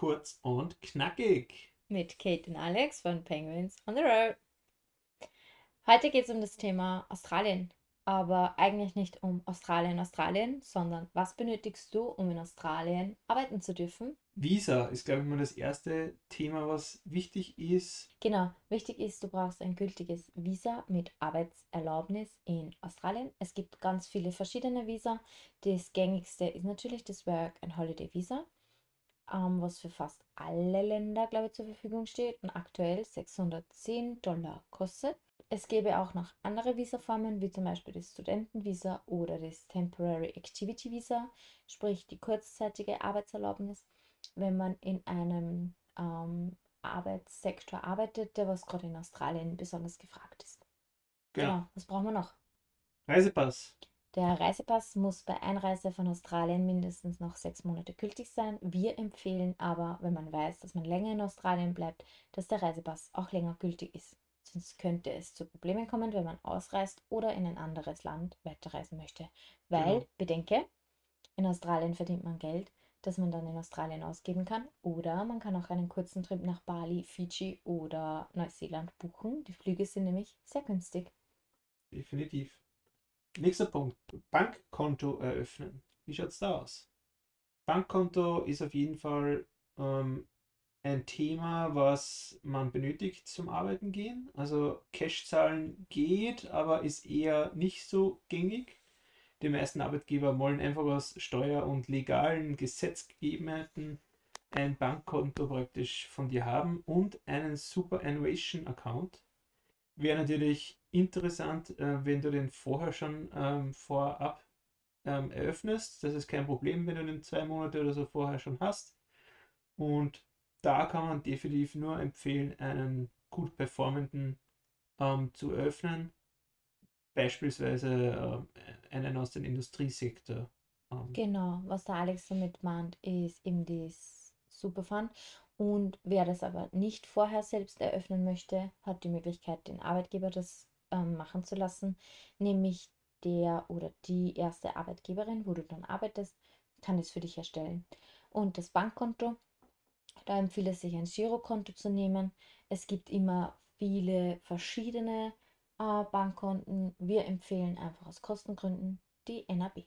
kurz und knackig. Mit Kate und Alex von Penguins on the Road. Heute geht es um das Thema Australien. Aber eigentlich nicht um Australien, Australien, sondern was benötigst du, um in Australien arbeiten zu dürfen? Visa ist, glaube ich, mal das erste Thema, was wichtig ist. Genau, wichtig ist, du brauchst ein gültiges Visa mit Arbeitserlaubnis in Australien. Es gibt ganz viele verschiedene Visa. Das gängigste ist natürlich das Work and Holiday Visa, ähm, was für fast alle Länder, glaube ich, zur Verfügung steht und aktuell 610 Dollar kostet. Es gäbe auch noch andere Visaformen, wie zum Beispiel das Studentenvisa oder das Temporary Activity Visa, sprich die kurzzeitige Arbeitserlaubnis, wenn man in einem ähm, Arbeitssektor arbeitet, der was gerade in Australien besonders gefragt ist. Genau. Genau, was brauchen wir noch? Reisepass. Der Reisepass muss bei Einreise von Australien mindestens noch sechs Monate gültig sein. Wir empfehlen aber, wenn man weiß, dass man länger in Australien bleibt, dass der Reisepass auch länger gültig ist. Sonst könnte es zu Problemen kommen, wenn man ausreist oder in ein anderes Land weiterreisen möchte. Weil, Genau. bedenke, in Australien verdient man Geld, das man dann in Australien ausgeben kann. Oder man kann auch einen kurzen Trip nach Bali, Fiji oder Neuseeland buchen. Die Flüge sind nämlich sehr günstig. Definitiv. Nächster Punkt. Bankkonto eröffnen. Wie schaut es da aus? Bankkonto ist auf jeden Fall ähm, ein Thema, was man benötigt zum Arbeiten gehen. Also Cash zahlen geht, aber ist eher nicht so gängig. Die meisten Arbeitgeber wollen einfach aus steuer- und legalen Gesetzgegebenheiten ein Bankkonto praktisch von dir haben und einen Superannuation-Account. Wäre natürlich interessant, äh, wenn du den vorher schon ähm, vorab ähm, eröffnest. Das ist kein Problem, wenn du den zwei Monate oder so vorher schon hast. Und da kann man definitiv nur empfehlen, einen gut performenden ähm, zu öffnen. Beispielsweise äh, einen aus dem Industriesektor. Ähm, Genau, was der Alex damit meint, ist eben das Superfund. Und wer das aber nicht vorher selbst eröffnen möchte, hat die Möglichkeit, den Arbeitgeber das ähm, machen zu lassen. Nämlich der oder die erste Arbeitgeberin, wo du dann arbeitest, kann das für dich erstellen. Und das Bankkonto, da empfiehlt es sich ein Girokonto zu nehmen. Es gibt immer viele verschiedene äh, Bankkonten. Wir empfehlen einfach aus Kostengründen die NAB.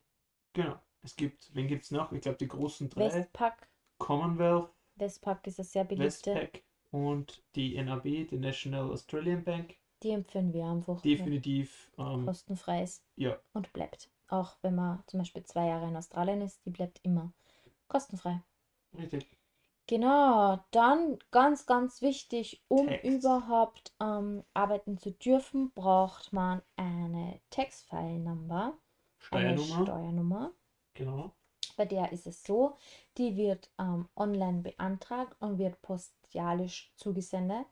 genau. Es gibt, wen gibt es noch? Ich glaube, die großen drei: Westpac, Commonwealth, Westpac ist eine sehr beliebte. Westpac und die NAB, die National Australian Bank. Die empfehlen wir einfach, Definitiv, ähm, kostenfrei ist ja, und bleibt. Auch wenn man zum Beispiel zwei Jahre in Australien ist, die bleibt immer kostenfrei. richtig. Genau, dann ganz, ganz wichtig, um Text. überhaupt ähm, arbeiten zu dürfen, braucht man eine Text-File-Number, eine Steuernummer, Steuernummer. genau. Bei der ist es so, die wird ähm, online beantragt und wird postialisch zugesendet.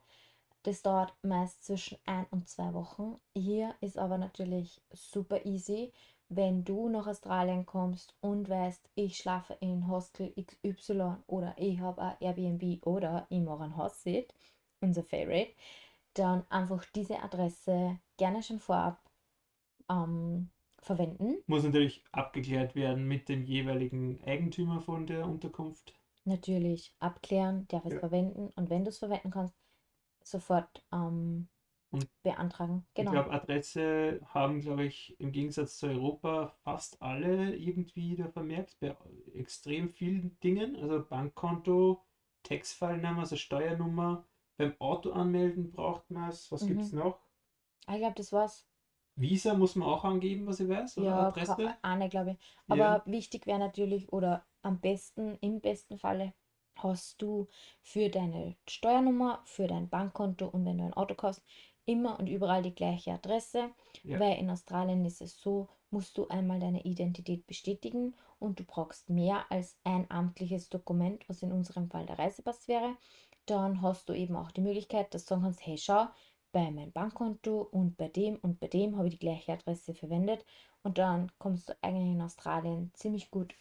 Das dauert meist zwischen ein und zwei Wochen. Hier ist aber natürlich super easy, wenn du nach Australien kommst und weißt, ich schlafe in Hostel XY oder ich habe ein Airbnb oder ich mache ein House-Sit, unser Favorite, dann einfach diese Adresse gerne schon vorab ähm, verwenden. Muss natürlich abgeklärt werden mit dem jeweiligen Eigentümer von der Unterkunft. natürlich abklären, darf es Ja. verwenden und wenn du es verwenden kannst, sofort ähm, beantragen. Ich Genau. glaube, Adresse haben, glaube ich, im Gegensatz zu Europa fast alle irgendwie da vermerkt, bei extrem vielen Dingen. Also Bankkonto, Textfile-Name, also Steuernummer. Beim Auto anmelden braucht man es. Was gibt es Mhm. noch? Ah, Ich glaube, das war's. Visa muss man auch angeben, was ich weiß, oder Ja, Adresse. eine, glaube ich. Aber Ja. wichtig wäre natürlich, oder am besten, im besten Falle, hast du für deine Steuernummer, für dein Bankkonto und wenn du ein Auto kaufst, immer und überall die gleiche Adresse. Ja. Weil in Australien ist es so, musst du einmal deine Identität bestätigen und du brauchst mehr als ein amtliches Dokument, was in unserem Fall der Reisepass wäre. Dann hast du eben auch die Möglichkeit, dass du sagen kannst, hey, schau, bei meinem Bankkonto und bei dem und bei dem habe ich die gleiche Adresse verwendet. Und dann kommst du eigentlich in Australien ziemlich gut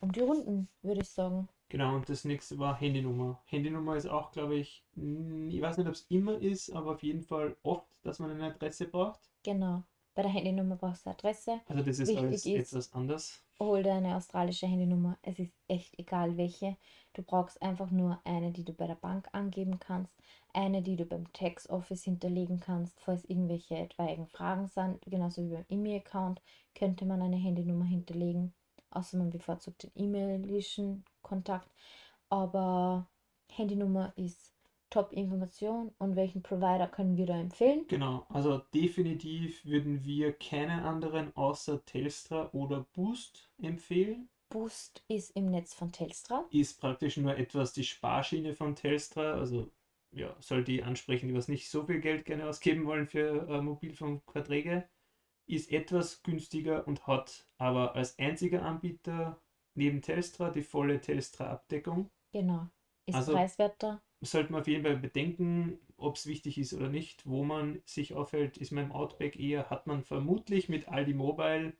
um die Runden, würde ich sagen. Genau, und das nächste war Handynummer. Handynummer ist auch, glaube ich, ich weiß nicht, ob es immer ist, aber auf jeden Fall oft, dass man eine Adresse braucht. Genau. Bei der Handynummer brauchst du Adresse. Also das ist Wichtig alles ist- etwas anders. Hol dir eine australische Handynummer. Es ist echt egal welche. Du brauchst einfach nur eine, die du bei der Bank angeben kannst, eine, die du beim Tax Office hinterlegen kannst, falls irgendwelche etwaigen Fragen sind. Genauso wie beim E-Mail-Account könnte man eine Handynummer hinterlegen, außer man bevorzugt den e-mailischen Kontakt. Aber Handynummer ist Top-Information und welchen Provider können wir da empfehlen? Genau, also definitiv würden wir keinen anderen außer Telstra oder Boost empfehlen. Boost ist im Netz von Telstra. Ist praktisch nur etwas die Sparschiene von Telstra, also ja, soll die ansprechen, die was nicht so viel Geld gerne ausgeben wollen für äh, Mobilfunkverträge. Ist etwas günstiger und hat aber als einziger Anbieter neben Telstra die volle Telstra-Abdeckung. Genau. Ist Also- preiswerter. sollte man auf jeden Fall bedenken, ob es wichtig ist oder nicht, wo man sich aufhält. Ist man im Outback eher, hat man vermutlich mit Aldi Mobile,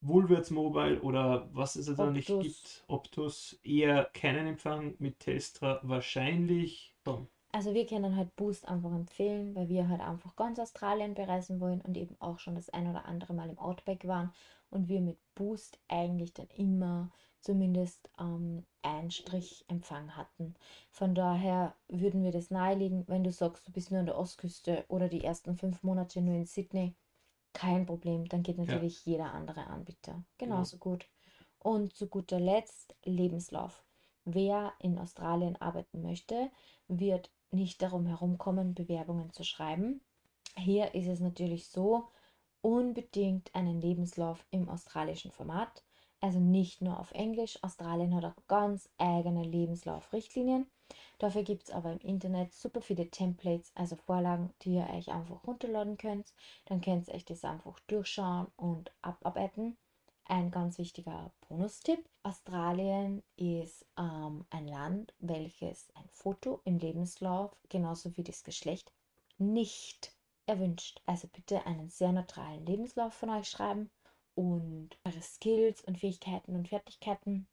Woolworths Mobile oder was es da nicht gibt, Optus, eher keinen Empfang, mit Telstra wahrscheinlich schon. Also wir können halt Boost einfach empfehlen, weil wir halt einfach ganz Australien bereisen wollen und eben auch schon das ein oder andere Mal im Outback waren und wir mit Boost eigentlich dann immer zumindest ähm, einen Strich Empfang hatten. Von daher würden wir das nahelegen, wenn du sagst, du bist nur an der Ostküste oder die ersten fünf Monate nur in Sydney, kein Problem, dann geht natürlich jeder andere Anbieter genauso gut. Und zu guter Letzt Lebenslauf. Wer in Australien arbeiten möchte, wird nicht darum herumkommen, Bewerbungen zu schreiben. Hier ist es natürlich so, unbedingt einen Lebenslauf im australischen Format, also nicht nur auf Englisch. Australien hat auch ganz eigene Lebenslaufrichtlinien. Dafür gibt es aber im Internet super viele Templates, also Vorlagen, die ihr euch einfach runterladen könnt. Dann könnt ihr euch das einfach durchschauen und abarbeiten. Ein ganz wichtiger Bonustipp. Australien ist ähm, ein Land, welches ein Foto im Lebenslauf, genauso wie das Geschlecht, nicht erwünscht. Also bitte einen sehr neutralen Lebenslauf von euch schreiben und eure Skills und Fähigkeiten und Fertigkeiten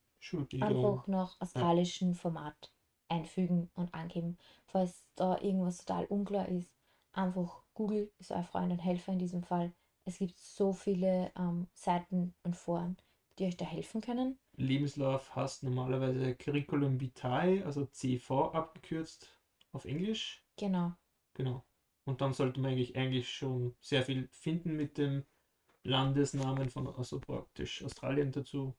einfach nach australischem Format einfügen und angeben. Falls da irgendwas total unklar ist, einfach Google ist euer Freund und Helfer in diesem Fall. Es gibt so viele ähm, Seiten und Foren, die euch da helfen können. Lebenslauf heißt normalerweise Curriculum Vitae, also CV abgekürzt auf Englisch. Genau. Genau. Und dann sollte man eigentlich, eigentlich schon sehr viel finden mit dem Landesnamen von, also praktisch Australien dazu.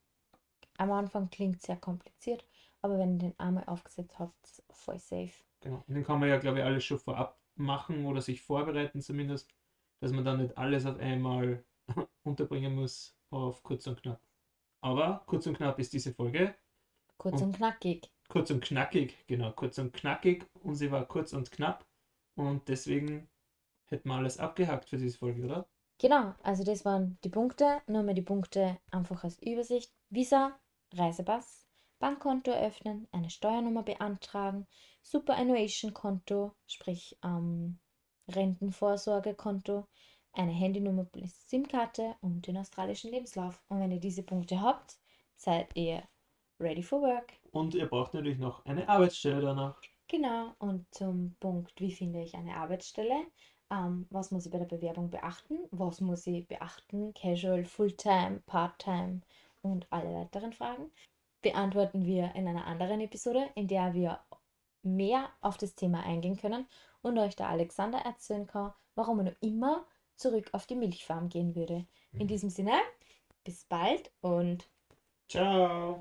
Am Anfang klingt sehr kompliziert, aber wenn ihr den einmal aufgesetzt habt, voll safe. Genau. Und den kann man ja, glaube ich, alles schon vorab machen oder sich vorbereiten zumindest, dass man dann nicht alles auf einmal unterbringen muss auf kurz und knapp. Aber kurz und knapp ist diese Folge. Kurz Und- und knackig. Kurz und knackig, genau, kurz und knackig. Und sie war kurz und knapp. Und deswegen hätten wir alles abgehakt für diese Folge, oder? Genau, also das waren die Punkte. Nur mal die Punkte einfach als Übersicht. Visa, Reisepass, Bankkonto eröffnen, eine Steuernummer beantragen, Superannuation-Konto, sprich ähm, Rentenvorsorgekonto, eine Handynummer plus SIM-Karte und den australischen Lebenslauf. Und wenn ihr diese Punkte habt, seid ihr ready for work. Und ihr braucht natürlich noch eine Arbeitsstelle danach. Genau, und zum Punkt, wie finde ich eine Arbeitsstelle? Ähm, was muss ich bei der Bewerbung beachten? Was muss ich beachten? Casual, Fulltime, Part-Time und alle weiteren Fragen beantworten wir in einer anderen Episode, in der wir mehr auf das Thema eingehen können und euch der Alexander erzählen kann, warum er noch immer zurück auf die Milchfarm gehen würde. In diesem Sinne, bis bald und Ciao!